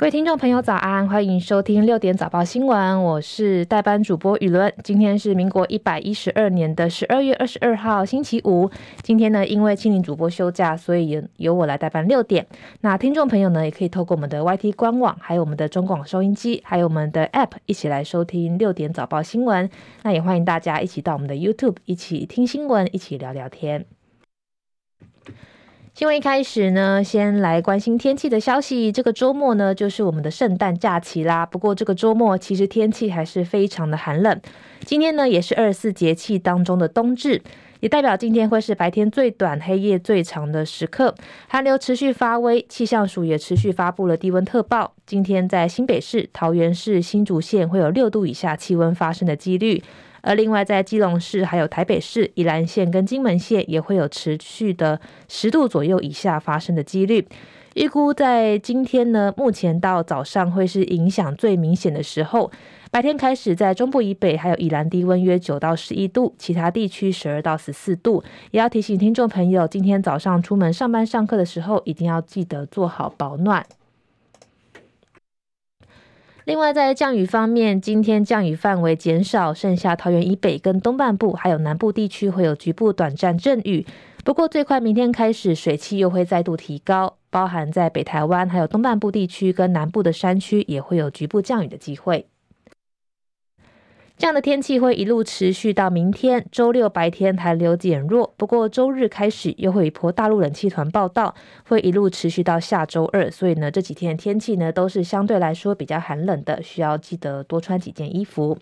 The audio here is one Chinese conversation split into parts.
各位听众朋友，早安！欢迎收听六点早报新闻，我是代班主播雨伦。今天是民国一百一十二年的十二月二十二号，星期五。今天呢，因为庆铃主播休假，所以由我来代班六点。那听众朋友呢，也可以透过我们的 YT 官网，还有我们的中广收音机，还有我们的 App 一起来收听六点早报新闻。那也欢迎大家一起到我们的 YouTube 一起听新闻，一起聊聊天。新闻一开始呢，先来关心天气的消息。这个周末呢，就是我们的圣诞假期啦。不过这个周末其实天气还是非常的寒冷。今天呢，也是二十四节气当中的冬至，也代表今天会是白天最短、黑夜最长的时刻。寒流持续发威，气象署也持续发布了低温特报。今天在新北市、桃园市、新竹县会有六度以下气温发生的几率。而另外，在基隆市、还有台北市、宜兰县跟金门县也会有持续的十度左右以下发生的几率。预估在今天呢，目前到早上会是影响最明显的时候。白天开始，在中部以北还有宜兰低温约九到十一度，其他地区十二到十四度。也要提醒听众朋友，今天早上出门上班上课的时候，一定要记得做好保暖。另外，在降雨方面，今天降雨范围减少，剩下桃园以北跟东半部还有南部地区会有局部短暂阵雨。不过，最快明天开始，水汽又会再度提高，包含在北台湾还有东半部地区跟南部的山区也会有局部降雨的机会。这样的天气会一路持续到明天周六白天寒流减弱，不过周日开始又会一波大陆冷气团报到，会一路持续到下周二。所以呢，这几天的天气呢都是相对来说比较寒冷的，需要记得多穿几件衣服。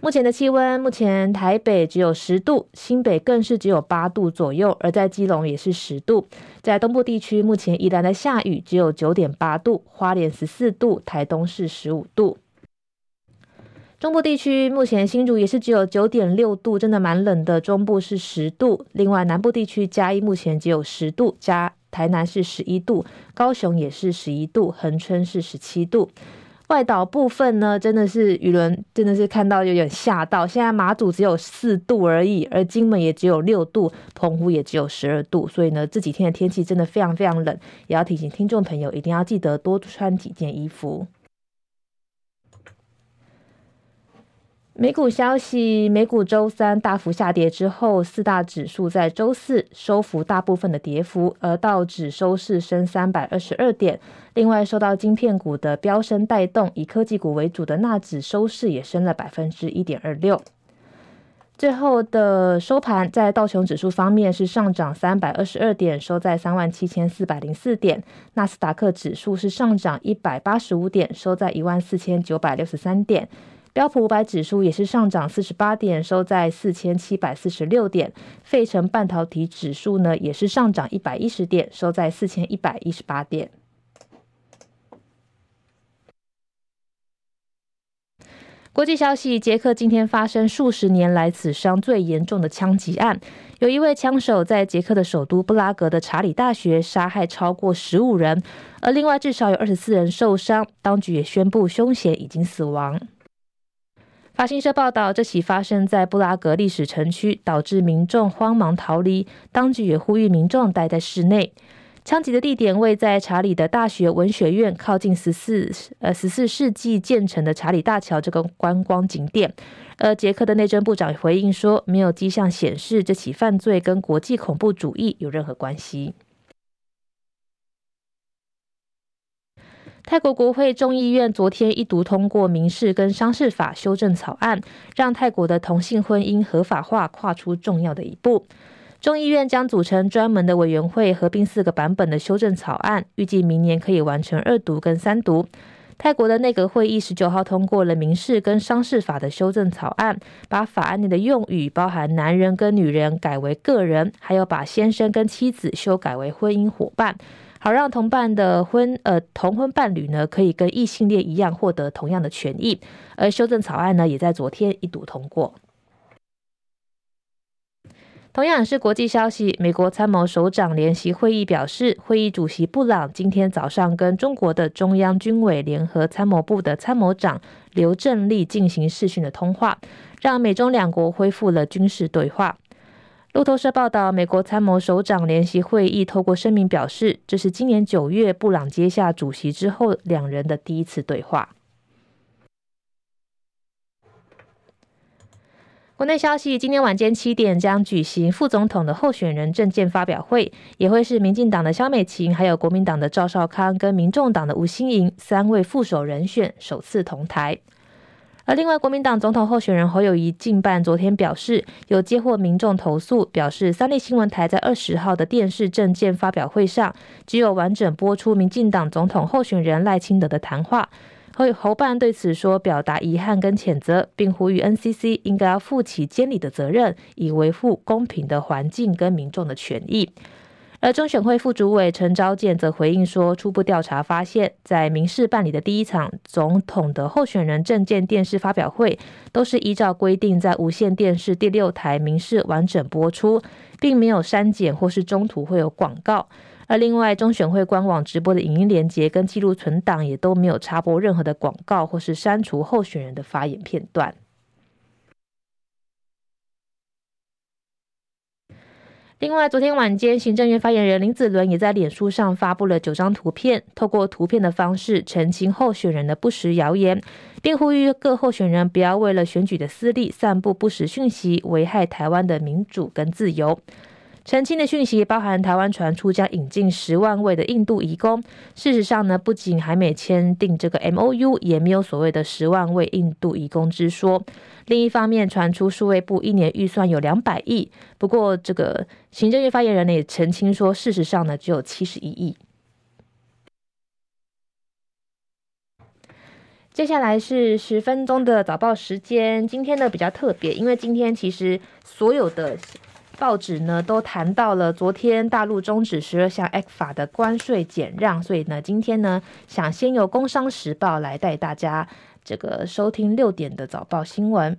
目前的气温，目前台北只有十度，新北更是只有八度左右，而在基隆也是十度。在东部地区，目前宜兰的下雨只有九点八度，花莲十四度，台东是十五度。中部地区目前新竹也是只有九点六度，真的蛮冷的。中部是十度，另外南部地区嘉义目前只有十度，加台南是十一度，高雄也是十一度，恒春是十七度。外岛部分呢，真的是雨伦真的是看到有点吓到。现在马祖只有四度而已，而金门也只有六度，澎湖也只有十二度。所以呢，这几天的天气真的非常非常冷，也要提醒听众朋友一定要记得多穿几件衣服。美股消息，美股周三大幅下跌之后，四大指数在周四收复大部分的跌幅，而道指收市升三百二十二点。另外，受到晶片股的飙升带动，以科技股为主的纳指收市也升了百分之一点二六。最后的收盘，在道琼指数方面是上涨三百二十二点，收在三万七千四百零四点。纳斯达克指数是上涨一百八十五点，收在一万四千九百六十三点。标普五百指数也是上涨四十八点，收在四千七百四十六点。费城半导体指数呢，也是上涨一百一十点，收在四千一百一十八点。国际消息：捷克今天发生数十年来死伤最严重的枪击案，有一位枪手在捷克的首都布拉格的查理大学杀害超过十五人，而另外至少有二十四人受伤。当局也宣布凶嫌已经死亡。法新社报道，这起发生在布拉格历史城区，导致民众慌忙逃离。当局也呼吁民众待在室内。枪击的地点位在查理的大学文学院，靠近十四呃十四世纪建成的查理大桥这个观光景点。而捷克的内政部长回应说，没有迹象显示这起犯罪跟国际恐怖主义有任何关系。泰国国会众议院昨天一读通过民事跟商事法修正草案，让泰国的同性婚姻合法化跨出重要的一步。众议院将组成专门的委员会，合并四个版本的修正草案，预计明年可以完成二读跟三读。泰国的内阁会议十九号通过了民事跟商事法的修正草案，把法案内的用语包含男人跟女人改为个人，还有把先生跟妻子修改为婚姻伙伴。好让同伴的婚呃同婚伴侣呢，可以跟异性恋一样获得同样的权益。而修正草案呢，也在昨天一读通过。同样是国际消息，美国参谋首长联席会议表示，会议主席布朗今天早上跟中国的中央军委联合参谋部的参谋长刘振立进行视讯的通话，让美中两国恢复了军事对话。路透社报道，美国参谋首长联席会议透过声明表示，这是今年九月布朗接下主席之后两人的第一次对话。国内消息，今天晚间七点将举行副总统的候选人政见发表会，也会是民进党的萧美琴，还有国民党的赵少康跟民众党的吴欣盈三位副手人选首次同台。而另外，国民党总统候选人侯友宜近办昨天表示，有接获民众投诉，表示三立新闻台在二十号的电视政见发表会上，只有完整播出民进党总统候选人赖清德的谈话。侯侯办对此说，表达遗憾跟谴责，并呼吁 NCC 应该要负起监理的责任，以维护公平的环境跟民众的权益。而中选会副主委陈昭健则回应说，初步调查发现，在民事办理的第一场总统的候选人证件电视发表会，都是依照规定在无线电视第六台民视完整播出，并没有删减或是中途会有广告。而另外，中选会官网直播的影音连接跟记录存档也都没有插播任何的广告或是删除候选人的发言片段。另外，昨天晚间，行政院发言人林子伦也在脸书上发布了九张图片，透过图片的方式澄清候选人的不实谣言，并呼吁各候选人不要为了选举的私利散布不实讯息，危害台湾的民主跟自由。澄清的讯息包含台湾传出将引进十万位的印度移工，事实上呢，不仅还没签订这个 MOU，也没有所谓的十万位印度移工之说。另一方面，传出数位部一年预算有两百亿，不过这个行政院发言人呢也澄清说，事实上呢只有七十一亿。接下来是十分钟的早报时间，今天呢比较特别，因为今天其实所有的。报纸呢都谈到了昨天大陆终止十二项 ECFA 的关税减让，所以呢，今天呢想先由《工商时报》来带大家这个收听六点的早报新闻。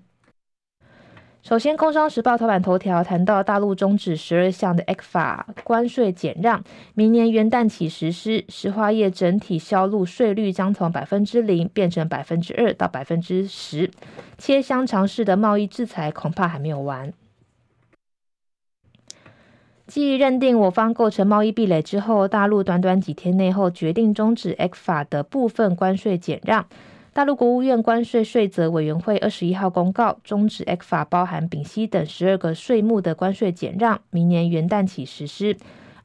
首先，《工商时报》头版头条谈到大陆终止十二项的 ECFA 关税减让，明年元旦起实施，石化业整体销路税率将从百分之零变成百分之二到百分之十，切香肠式的贸易制裁恐怕还没有完。继认定我方构成贸易壁垒之后，大陆短短几天内后决定终止 ECFA 的部分关税减让。大陆国务院关税税则委员会二十一号公告，终止 ECFA 包含丙烯等十二个税目的关税减让，明年元旦起实施。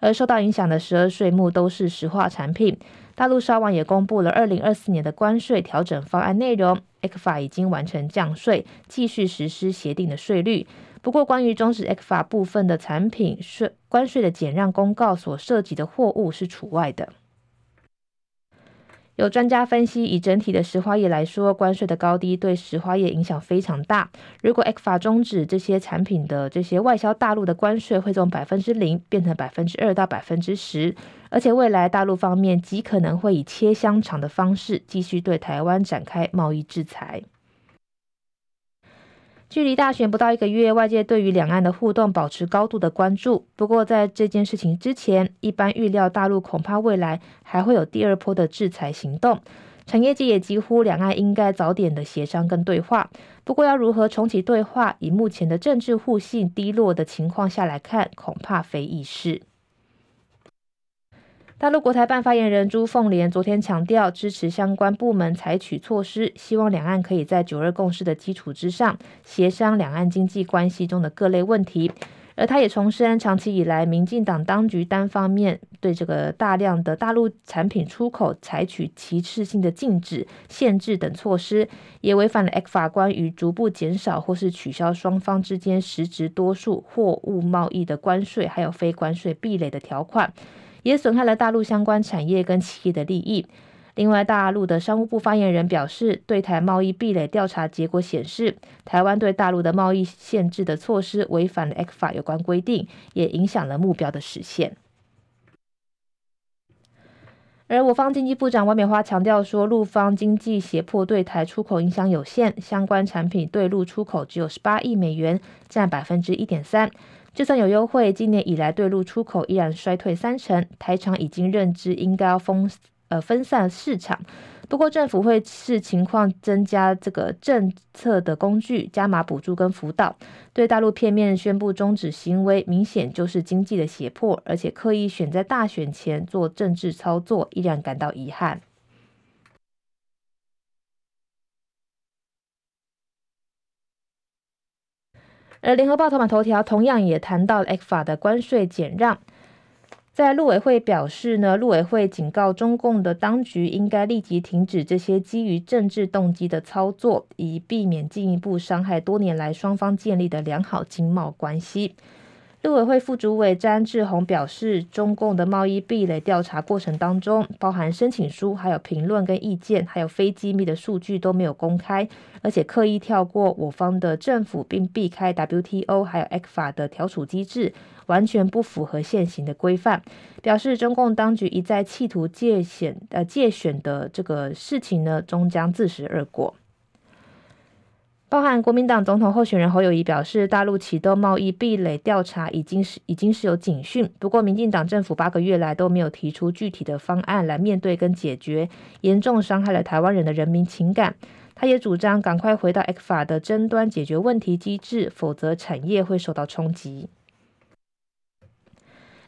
而受到影响的十二税目都是石化产品。大陆稍晚也公布了二零二四年的关税调整方案内容，ECFA 已经完成降税，继续实施协定的税率。不过，关于终止 ECFA 部分的产品税关税的减让公告所涉及的货物是除外的。有专家分析，以整体的石化业来说，关税的高低对石化业影响非常大。如果 ECFA 终止这些产品的这些外销大陆的关税，会从百分之零变成百分之二到百分之十，而且未来大陆方面极可能会以切香肠的方式继续对台湾展开贸易制裁。距离大选不到一个月，外界对于两岸的互动保持高度的关注。不过，在这件事情之前，一般预料大陆恐怕未来还会有第二波的制裁行动。产业界也疾呼两岸应该早点的协商跟对话。不过，要如何重启对话，以目前的政治互信低落的情况下来看，恐怕非易事。大陆国台办发言人朱凤莲昨天强调，支持相关部门采取措施，希望两岸可以在九二共识的基础之上，协商两岸经济关系中的各类问题。而他也重申，长期以来，民进党当局单方面对这个大量的大陆产品出口采取歧视性的禁止、限制等措施，也违反了 ECFA 关于逐步减少或是取消双方之间实质多数货物贸易的关税，还有非关税壁垒的条款。也损害了大陆相关产业跟企业的利益。另外，大陆的商务部发言人表示，对台贸易壁垒调查结果显示，台湾对大陆的贸易限制的措施违反了 ECFA 有关规定，也影响了目标的实现。而我方经济部长王美花强调说，陆方经济胁迫对台出口影响有限，相关产品对陆出口只有十八亿美元，占百分之一点三。就算有优惠，今年以来对陆出口依然衰退三成。台厂已经认知应该要封呃分散市场。不过政府会视情况增加这个政策的工具，加码补助跟辅导。对大陆片面宣布终止行为，明显就是经济的胁迫，而且刻意选在大选前做政治操作，依然感到遗憾。而联合报头版头条同样也谈到 ECFA 的关税减让。在陆委会表示呢，陆委会警告中共的当局应该立即停止这些基于政治动机的操作，以避免进一步伤害多年来双方建立的良好经贸关系。陆委会副主委詹志宏表示，中共的贸易壁垒调查过程当中，包含申请书、还有评论跟意见，还有非机密的数据都没有公开，而且刻意跳过我方的政府，并避开 WTO 还有 ECFA 的调处机制，完全不符合现行的规范。表示中共当局一再企图借选呃借选的这个事情呢，终将自食恶果。包含国民党总统候选人侯友谊表示，大陆启动贸易壁垒调查已经是已经是有警讯，不过民进党政府八个月来都没有提出具体的方案来面对跟解决，严重伤害了台湾人的人民情感。他也主张赶快回到 X 法的争端解决问题机制，否则产业会受到冲击。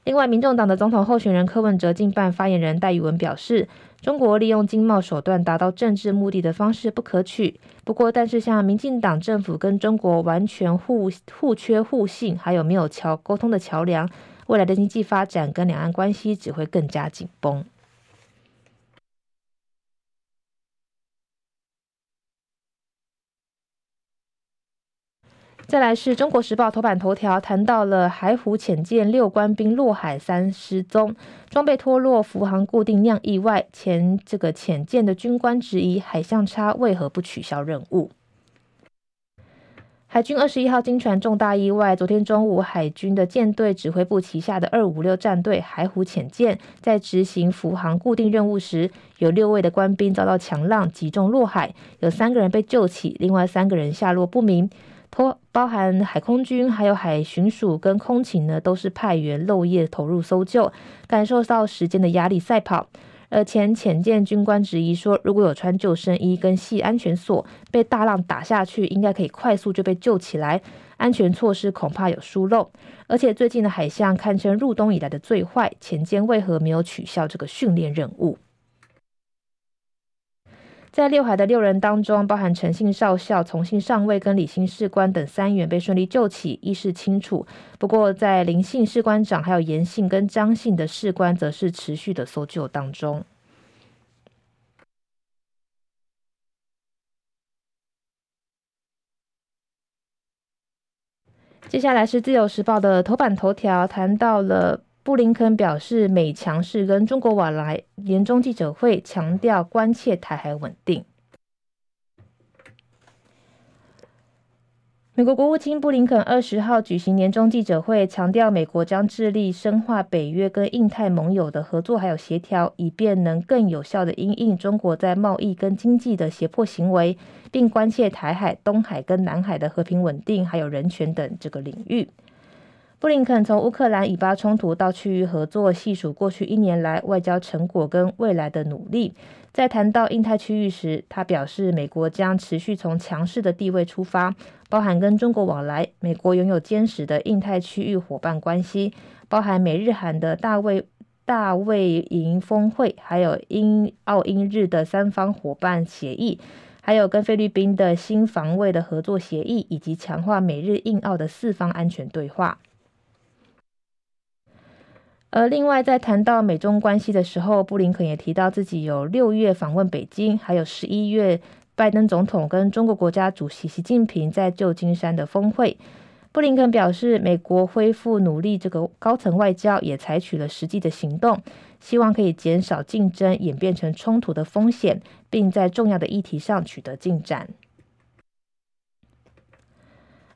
另外，民众党的总统候选人柯文哲竞办发言人戴宇文表示，中国利用经贸手段达到政治目的的方式不可取。不过，但是像民进党政府跟中国完全互互缺互信，还有没有桥沟通的桥梁，未来的经济发展跟两岸关系只会更加紧绷。再来是中国时报头版头条，谈到了海虎潜舰六官兵落海三失踪，装备脱落，浮航固定酿意外。前这个潜舰的军官质疑海象差为何不取消任务？海军二十一号经传重大意外，昨天中午海军的舰队指挥部旗下的二五六战队海虎潜舰在执行浮航固定任务时，有六位的官兵遭到强浪击中落海，有三个人被救起，另外三个人下落不明。托包含海空军、还有海巡署跟空勤呢，都是派员漏夜投入搜救，感受到时间的压力赛跑。而前潜舰军官质疑说，如果有穿救生衣跟系安全锁，被大浪打下去，应该可以快速就被救起来。安全措施恐怕有疏漏，而且最近的海象堪称入冬以来的最坏，潜舰为何没有取消这个训练任务？在六海的六人当中，包含陈姓少校、从姓上尉跟李姓士官等三员被顺利救起，意识清楚。不过，在林姓士官长还有严姓跟张姓的士官，则是持续的搜救当中。接下来是自由时报的头版头条，谈到了。布林肯表示，美强势跟中国往来，年终记者会强调关切台海稳定。美国国务卿布林肯二十号举行年终记者会，强调美国将致力深化北约跟印太盟友的合作还有协调，以便能更有效地因应中国在贸易跟经济的胁迫行为，并关切台海、东海跟南海的和平稳定还有人权等这个领域。布林肯从乌克兰以巴冲突到区域合作，细数过去一年来外交成果跟未来的努力。在谈到印太区域时，他表示，美国将持续从强势的地位出发，包含跟中国往来。美国拥有坚实的印太区域伙伴关系，包含美日韩的大卫大卫营峰会，还有英澳英日的三方伙伴协议，还有跟菲律宾的新防卫的合作协议，以及强化美日印澳的四方安全对话。而另外，在谈到美中关系的时候，布林肯也提到自己有六月访问北京，还有十一月拜登总统跟中国国家主席习近平在旧金山的峰会。布林肯表示，美国恢复努力这个高层外交，也采取了实际的行动，希望可以减少竞争演变成冲突的风险，并在重要的议题上取得进展。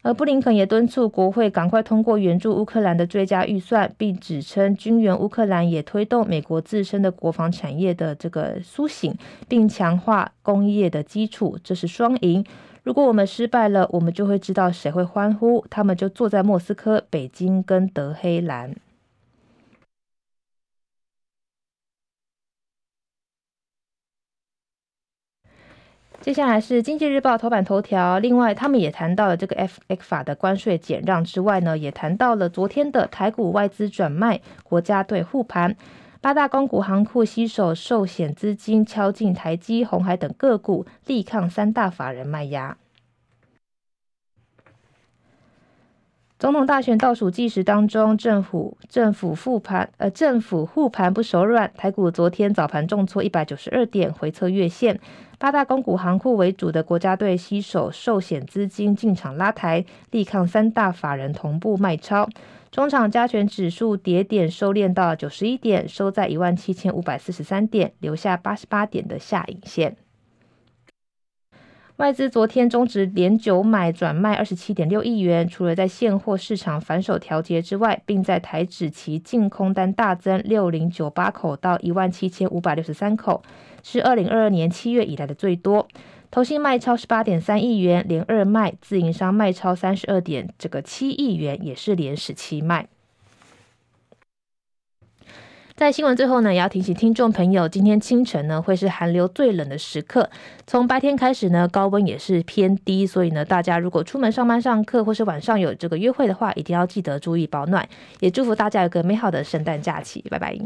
而布林肯也敦促国会赶快通过援助乌克兰的追加预算，并指称军援乌克兰也推动美国自身的国防产业的这个苏醒，并强化工业的基础，这是双赢。如果我们失败了，我们就会知道谁会欢呼，他们就坐在莫斯科、北京跟德黑兰。接下来是经济日报头版头条。另外，他们也谈到了这个 F X 法的关税减让之外呢，也谈到了昨天的台股外资转卖，国家队护盘，八大公股行库吸手寿险资金敲进台积、红海等个股，力抗三大法人卖压。总统大选倒数计时当中，政府政府复盘，呃，政府护盘不手软，台股昨天早盘重挫一百九十二点，回测月线。八大公股行库为主的国家队吸手寿险资金进场拉抬，力抗三大法人同步卖超。中场加权指数跌点收敛到九十一点，收在一万七千五百四十三点，留下八十八点的下影线。外资昨天终止连九买转卖二十七点六亿元，除了在现货市场反手调节之外，并在台指期净空单大增六零九八口到一万七千五百六十三口，是二零二二年七月以来的最多。投信卖超十八点三亿元，连二卖；自营商卖超三十二点这个七亿元，也是连十七卖。在新闻最后呢，也要提醒听众朋友，今天清晨呢会是寒流最冷的时刻。从白天开始呢，高温也是偏低，所以呢，大家如果出门上班、上课，或是晚上有这个约会的话，一定要记得注意保暖。也祝福大家有个美好的圣诞假期，拜拜。